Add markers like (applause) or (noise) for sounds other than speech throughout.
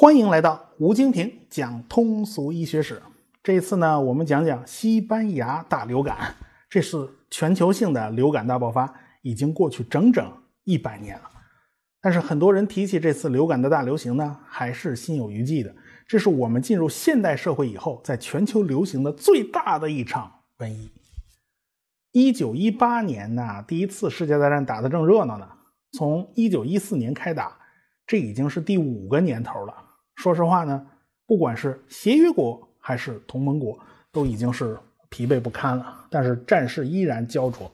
欢迎来到吴京平讲通俗医学史。这一次呢，我们讲讲西班牙大流感。这是全球性的流感大爆发，已经过去整整一百年了。但是很多人提起这次流感的大流行呢，还是心有余悸的。这是我们进入现代社会以后，在全球流行的最大的一场瘟疫。一九一八年呢，第一次世界大战打得正热闹呢，从一九一四年开打。这已经是第五个年头了。说实话呢，不管是协约国还是同盟国，都已经是疲惫不堪了。但是战事依然焦灼，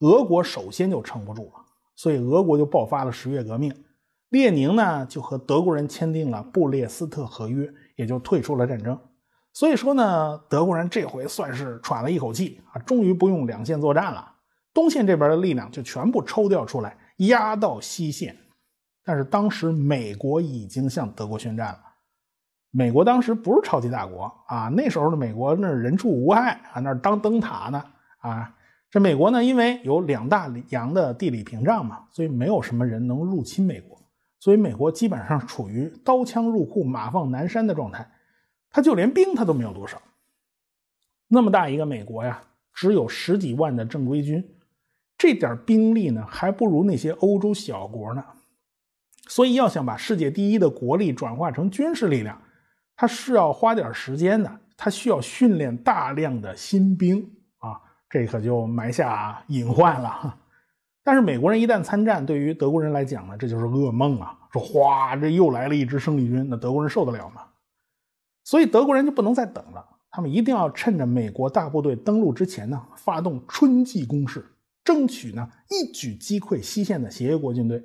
俄国首先就撑不住了，所以俄国就爆发了十月革命。列宁呢就和德国人签订了布列斯特合约，也就退出了战争。所以说呢，德国人这回算是喘了一口气啊，终于不用两线作战了，东线这边的力量就全部抽调出来，压到西线。但是当时美国已经向德国宣战了。美国当时不是超级大国啊，那时候的美国那是人畜无害啊，那当灯塔呢啊。这美国呢，因为有两大洋的地理屏障嘛，所以没有什么人能入侵美国，所以美国基本上处于刀枪入库、马放南山的状态。他就连兵他都没有多少。那么大一个美国呀，只有十几万的正规军，这点兵力呢，还不如那些欧洲小国呢。所以要想把世界第一的国力转化成军事力量，它是要花点时间的，它需要训练大量的新兵啊，这可就埋下隐患了。(laughs) 但是美国人一旦参战，对于德国人来讲呢，这就是噩梦啊！说哗，这又来了一支生力军，那德国人受得了吗？所以德国人就不能再等了，他们一定要趁着美国大部队登陆之前呢，发动春季攻势，争取呢一举击溃西线的协约国军队。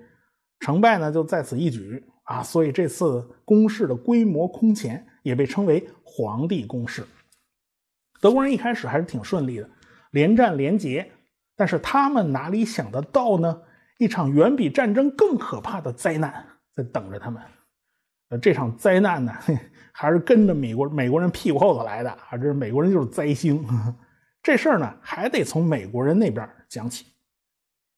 成败呢就在此一举啊！所以这次攻势的规模空前，也被称为“皇帝攻势”。德国人一开始还是挺顺利的，连战连捷。但是他们哪里想得到呢？一场远比战争更可怕的灾难在等着他们。呃，这场灾难呢，(laughs) 还是跟着美国美国人屁股后头来的啊！这美国人就是灾星。(laughs) 这事儿呢，还得从美国人那边讲起。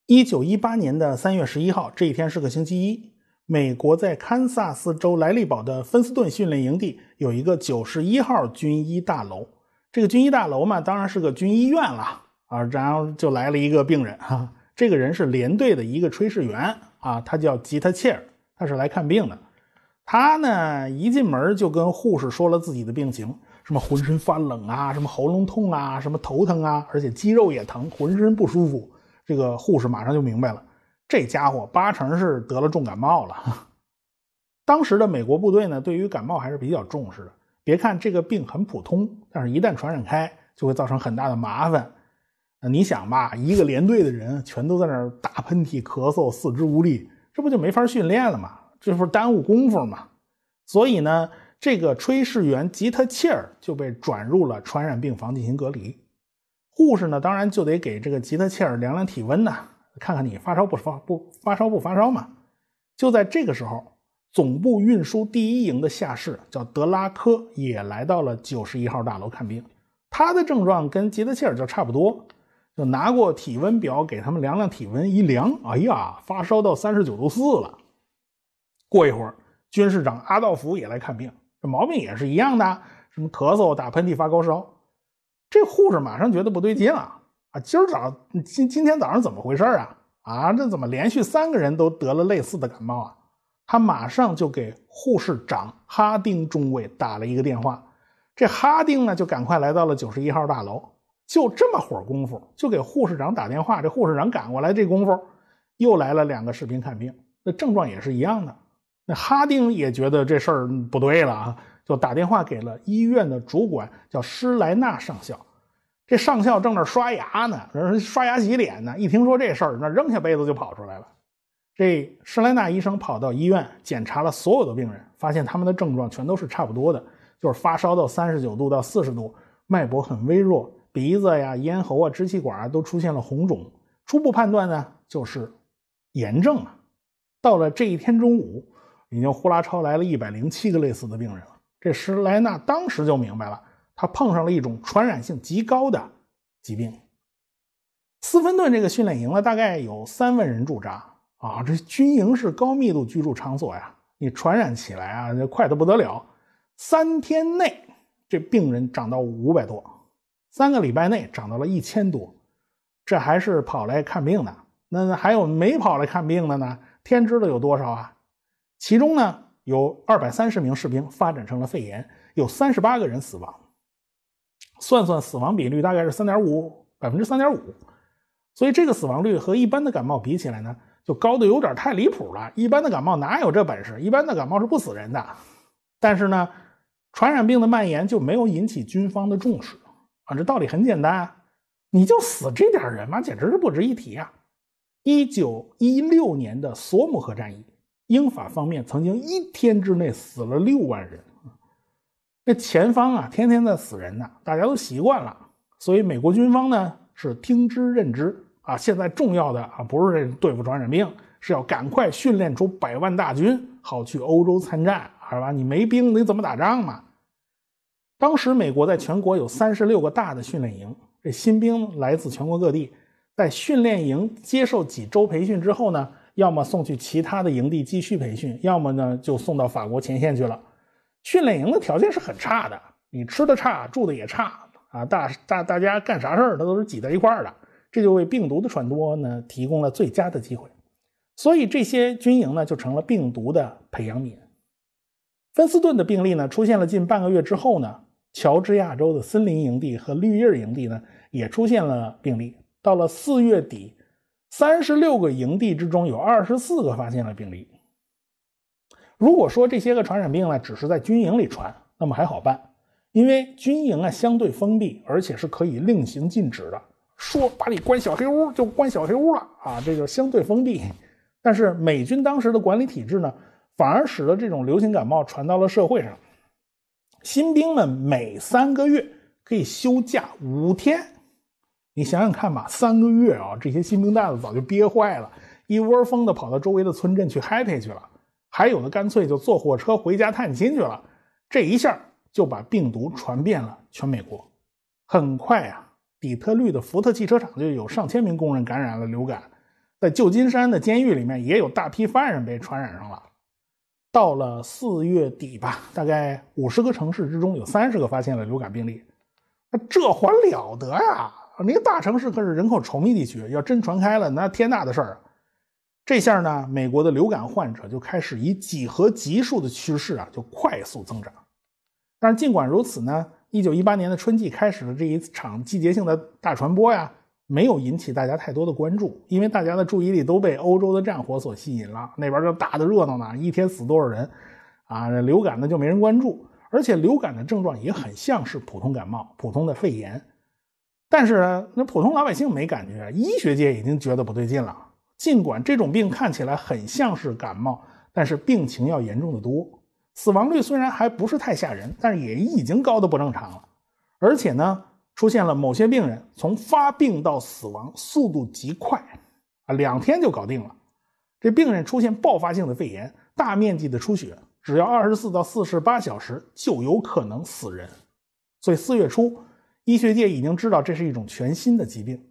一九一八年的三月十一号，这一天是个星期一。美国在堪萨斯州莱利堡的芬斯顿训练营地有一个九十一号军医大楼。这个军医大楼嘛，当然是个军医院了啊。然后就来了一个病人哈，这个人是连队的一个炊事员啊，他叫吉特切尔，他是来看病的。他呢一进门就跟护士说了自己的病情，什么浑身发冷啊，什么喉咙痛啊，什么头疼啊，而且肌肉也疼，浑身不舒服。这个护士马上就明白了，这家伙八成是得了重感冒了。(laughs) 当时的美国部队呢，对于感冒还是比较重视的。别看这个病很普通，但是一旦传染开，就会造成很大的麻烦。你想吧，一个连队的人全都在那儿打喷嚏、咳嗽、四肢无力，这不就没法训练了吗？这不是耽误功夫吗？所以呢，这个炊事员吉特切尔就被转入了传染病房进行隔离。护士呢，当然就得给这个吉特切尔量量体温呐，看看你发烧不发不发烧不发烧嘛。就在这个时候，总部运输第一营的下士叫德拉科也来到了九十一号大楼看病。他的症状跟吉特切尔就差不多，就拿过体温表给他们量量体温，一量，哎呀，发烧到三十九度四了。过一会儿，军士长阿道夫也来看病，这毛病也是一样的，什么咳嗽、打喷嚏、发高烧。这护士马上觉得不对劲了啊！今儿早今今天早上怎么回事啊？啊，这怎么连续三个人都得了类似的感冒啊？他马上就给护士长哈丁中尉打了一个电话。这哈丁呢，就赶快来到了九十一号大楼。就这么会儿功夫，就给护士长打电话。这护士长赶过来，这功夫又来了两个士兵看病，那症状也是一样的。那哈丁也觉得这事儿不对了啊。就打电话给了医院的主管，叫施莱纳上校。这上校正那刷牙呢，人刷牙洗脸呢。一听说这事儿，那扔下杯子就跑出来了。这施莱纳医生跑到医院检查了所有的病人，发现他们的症状全都是差不多的，就是发烧到三十九度到四十度，脉搏很微弱，鼻子呀、咽喉啊、支气管啊都出现了红肿。初步判断呢，就是炎症啊。到了这一天中午，已经呼啦超来了一百零七个类似的病人了。这施莱纳当时就明白了，他碰上了一种传染性极高的疾病。斯芬顿这个训练营呢，大概有三万人驻扎啊，这军营是高密度居住场所呀，你传染起来啊，这快的不得了。三天内，这病人涨到五百多；三个礼拜内涨到了一千多。这还是跑来看病的，那还有没跑来看病的呢？天知道有多少啊！其中呢，有二百三十名士兵发展成了肺炎，有三十八个人死亡。算算死亡比率，大概是三点五百分之三点五。所以这个死亡率和一般的感冒比起来呢，就高的有点太离谱了。一般的感冒哪有这本事？一般的感冒是不死人的。但是呢，传染病的蔓延就没有引起军方的重视啊！这道理很简单。你就死这点人嘛？简直是不值一提啊！一九一六年的索姆河战役，英法方面曾经一天之内死了六万人。这前方啊，天天在死人呢，大家都习惯了。所以美国军方呢是听之任之啊。现在重要的啊不是对付传染病，是要赶快训练出百万大军，好去欧洲参战，是吧？你没兵你怎么打仗嘛？当时美国在全国有三十六个大的训练营。这新兵来自全国各地，在训练营接受几周培训之后呢，要么送去其他的营地继续培训，要么呢就送到法国前线去了。训练营的条件是很差的，你吃的差，住的也差啊，大大大家干啥事儿，他都是挤在一块儿的，这就为病毒的传播呢提供了最佳的机会。所以这些军营呢就成了病毒的培养皿。芬斯顿的病例呢出现了近半个月之后呢。乔治亚州的森林营地和绿叶营地呢，也出现了病例。到了四月底，三十六个营地之中有二十四个发现了病例。如果说这些个传染病呢，只是在军营里传，那么还好办，因为军营啊相对封闭，而且是可以令行禁止的，说把你关小黑屋就关小黑屋了啊，这就相对封闭。但是美军当时的管理体制呢，反而使得这种流行感冒传到了社会上。新兵们每三个月可以休假五天，你想想看吧，三个月啊，这些新兵蛋子早就憋坏了，一窝蜂的跑到周围的村镇去 happy 去了，还有的干脆就坐火车回家探亲去了。这一下就把病毒传遍了全美国。很快啊，底特律的福特汽车厂就有上千名工人感染了流感，在旧金山的监狱里面也有大批犯人被传染上了。到了四月底吧，大概五十个城市之中有三十个发现了流感病例，那这还了得呀！啊，那个大城市可是人口稠密地区，要真传开了，那天大的事儿啊。这下呢，美国的流感患者就开始以几何级数的趋势啊，就快速增长。但是尽管如此呢，一九一八年的春季开始的这一场季节性的大传播呀。没有引起大家太多的关注，因为大家的注意力都被欧洲的战火所吸引了。那边就打的热闹呢，一天死多少人，啊，流感呢就没人关注。而且流感的症状也很像是普通感冒、普通的肺炎，但是呢那普通老百姓没感觉，医学界已经觉得不对劲了。尽管这种病看起来很像是感冒，但是病情要严重的多，死亡率虽然还不是太吓人，但是也已经高的不正常了。而且呢。出现了某些病人从发病到死亡速度极快，啊，两天就搞定了。这病人出现爆发性的肺炎，大面积的出血，只要二十四到四十八小时就有可能死人。所以四月初，医学界已经知道这是一种全新的疾病，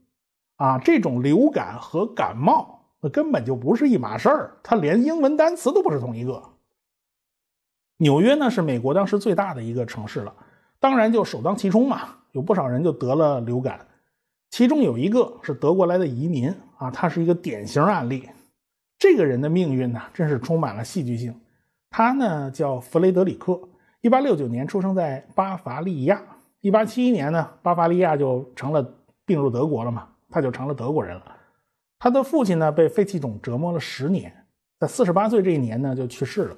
啊，这种流感和感冒那根本就不是一码事儿，它连英文单词都不是同一个。纽约呢是美国当时最大的一个城市了，当然就首当其冲嘛。有不少人就得了流感，其中有一个是德国来的移民啊，他是一个典型案例。这个人的命运呢，真是充满了戏剧性。他呢叫弗雷德里克，一八六九年出生在巴伐利亚。一八七一年呢，巴伐利亚就成了并入德国了嘛，他就成了德国人了。他的父亲呢被肺气肿折磨了十年，在四十八岁这一年呢就去世了。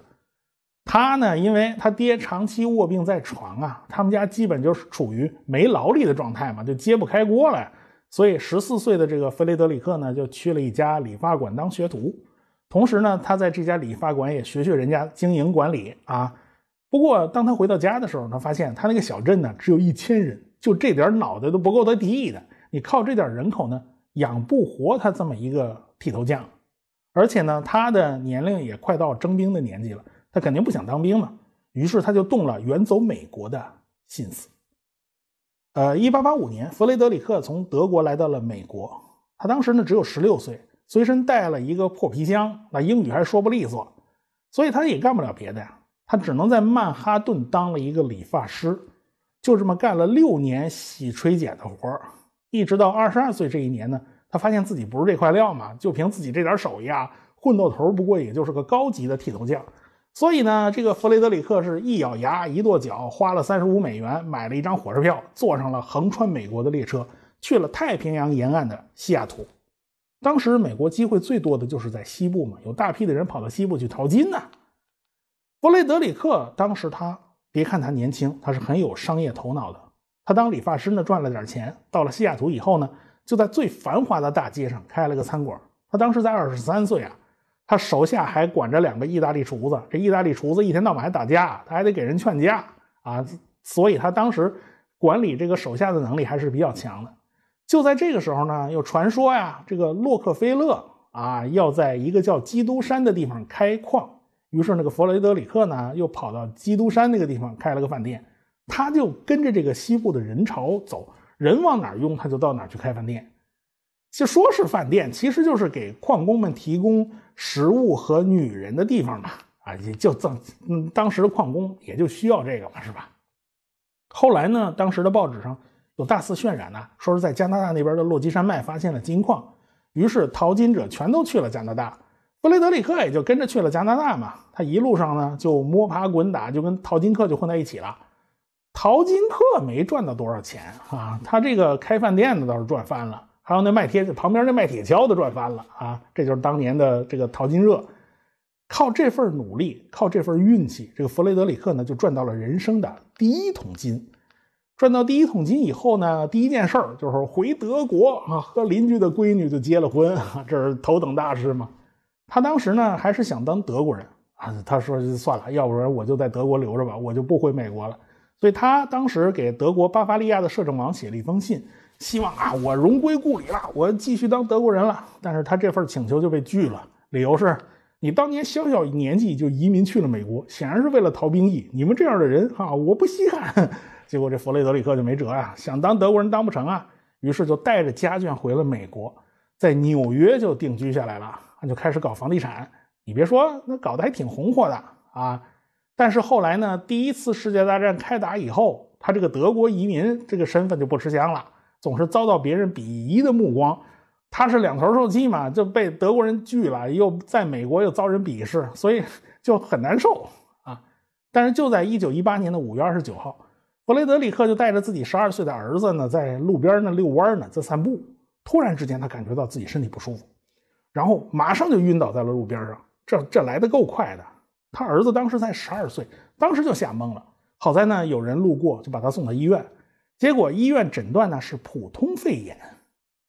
他呢，因为他爹长期卧病在床啊，他们家基本就是处于没劳力的状态嘛，就揭不开锅了。所以十四岁的这个弗雷德里克呢，就去了一家理发馆当学徒。同时呢，他在这家理发馆也学学人家经营管理啊。不过，当他回到家的时候，他发现他那个小镇呢，只有一千人，就这点脑袋都不够他敌意的。你靠这点人口呢，养不活他这么一个剃头匠。而且呢，他的年龄也快到征兵的年纪了。他肯定不想当兵嘛，于是他就动了远走美国的心思。呃，一八八五年，弗雷德里克从德国来到了美国。他当时呢只有十六岁，随身带了一个破皮箱，那英语还说不利索。所以他也干不了别的呀，他只能在曼哈顿当了一个理发师，就这么干了六年洗吹剪的活儿一直到二十二岁这一年呢，他发现自己不是这块料嘛，就凭自己这点手艺啊，混到头不过也就是个高级的剃头匠。所以呢，这个弗雷德里克是一咬牙一跺脚，花了三十五美元买了一张火车票，坐上了横穿美国的列车，去了太平洋沿岸的西雅图。当时美国机会最多的就是在西部嘛，有大批的人跑到西部去淘金呢。弗雷德里克当时他别看他年轻，他是很有商业头脑的。他当理发师呢赚了点钱，到了西雅图以后呢，就在最繁华的大街上开了个餐馆。他当时才二十三岁啊。他手下还管着两个意大利厨子，这意大利厨子一天到晚还打架，他还得给人劝架啊，所以他当时管理这个手下的能力还是比较强的。就在这个时候呢，又传说呀，这个洛克菲勒啊要在一个叫基督山的地方开矿，于是那个弗雷德里克呢又跑到基督山那个地方开了个饭店，他就跟着这个西部的人潮走，人往哪用他就到哪去开饭店。就说是饭店，其实就是给矿工们提供食物和女人的地方嘛。啊，也就这嗯，当时的矿工也就需要这个嘛，是吧？后来呢，当时的报纸上有大肆渲染呢，说是在加拿大那边的落基山脉发现了金矿，于是淘金者全都去了加拿大，弗雷德里克也就跟着去了加拿大嘛。他一路上呢就摸爬滚打，就跟淘金客就混在一起了。淘金客没赚到多少钱啊，他这个开饭店的倒是赚翻了。还有那卖铁旁边那卖铁锹的赚翻了啊！这就是当年的这个淘金热，靠这份努力，靠这份运气，这个弗雷德里克呢就赚到了人生的第一桶金。赚到第一桶金以后呢，第一件事儿就是回德国啊，和邻居的闺女就结了婚，这是头等大事嘛。他当时呢还是想当德国人啊，他说就算了，要不然我就在德国留着吧，我就不回美国了。所以他当时给德国巴伐利亚的摄政王写了一封信。希望啊，我荣归故里了，我继续当德国人了。但是他这份请求就被拒了，理由是你当年小小年纪就移民去了美国，显然是为了逃兵役。你们这样的人哈，我不稀罕。(laughs) 结果这弗雷德里克就没辙呀，想当德国人当不成啊，于是就带着家眷回了美国，在纽约就定居下来了，就开始搞房地产。你别说，那搞得还挺红火的啊。但是后来呢，第一次世界大战开打以后，他这个德国移民这个身份就不吃香了。总是遭到别人鄙夷的目光，他是两头受气嘛，就被德国人拒了，又在美国又遭人鄙视，所以 (laughs) 就很难受啊。但是就在一九一八年的五月二十九号，弗雷德里克就带着自己十二岁的儿子呢，在路边呢遛弯呢，在散步。突然之间，他感觉到自己身体不舒服，然后马上就晕倒在了路边上。这这来的够快的，他儿子当时才十二岁，当时就吓懵了。好在呢，有人路过，就把他送到医院。结果医院诊断呢是普通肺炎，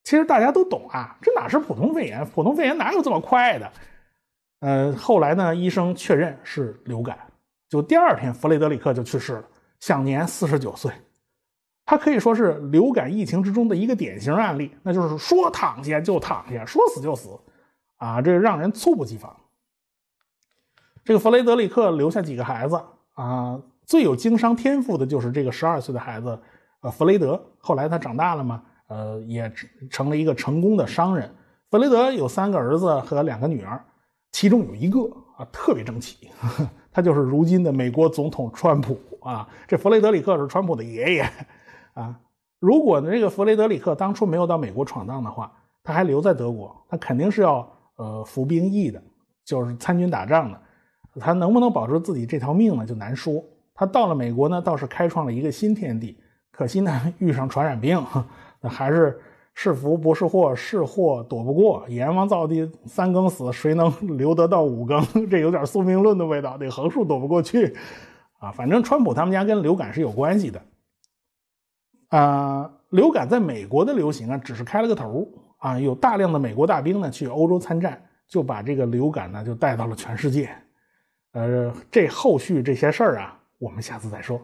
其实大家都懂啊，这哪是普通肺炎？普通肺炎哪有这么快的？呃，后来呢，医生确认是流感，就第二天弗雷德里克就去世了，享年四十九岁。他可以说是流感疫情之中的一个典型案例，那就是说躺下就躺下，说死就死，啊，这让人猝不及防。这个弗雷德里克留下几个孩子啊，最有经商天赋的就是这个十二岁的孩子。呃，弗雷德后来他长大了嘛，呃，也成了一个成功的商人。弗雷德有三个儿子和两个女儿，其中有一个啊特别争气，他就是如今的美国总统川普啊。这弗雷德里克是川普的爷爷啊。如果这个弗雷德里克当初没有到美国闯荡的话，他还留在德国，他肯定是要呃服兵役的，就是参军打仗的。他能不能保住自己这条命呢，就难说。他到了美国呢，倒是开创了一个新天地。可惜呢，遇上传染病，(laughs) 那还是是福不是祸，是祸躲不过。阎王造地三更死，谁能留得到五更？(laughs) 这有点宿命论的味道，得横竖躲不过去啊。反正川普他们家跟流感是有关系的啊。流感在美国的流行啊，只是开了个头啊。有大量的美国大兵呢去欧洲参战，就把这个流感呢就带到了全世界。呃，这后续这些事儿啊，我们下次再说。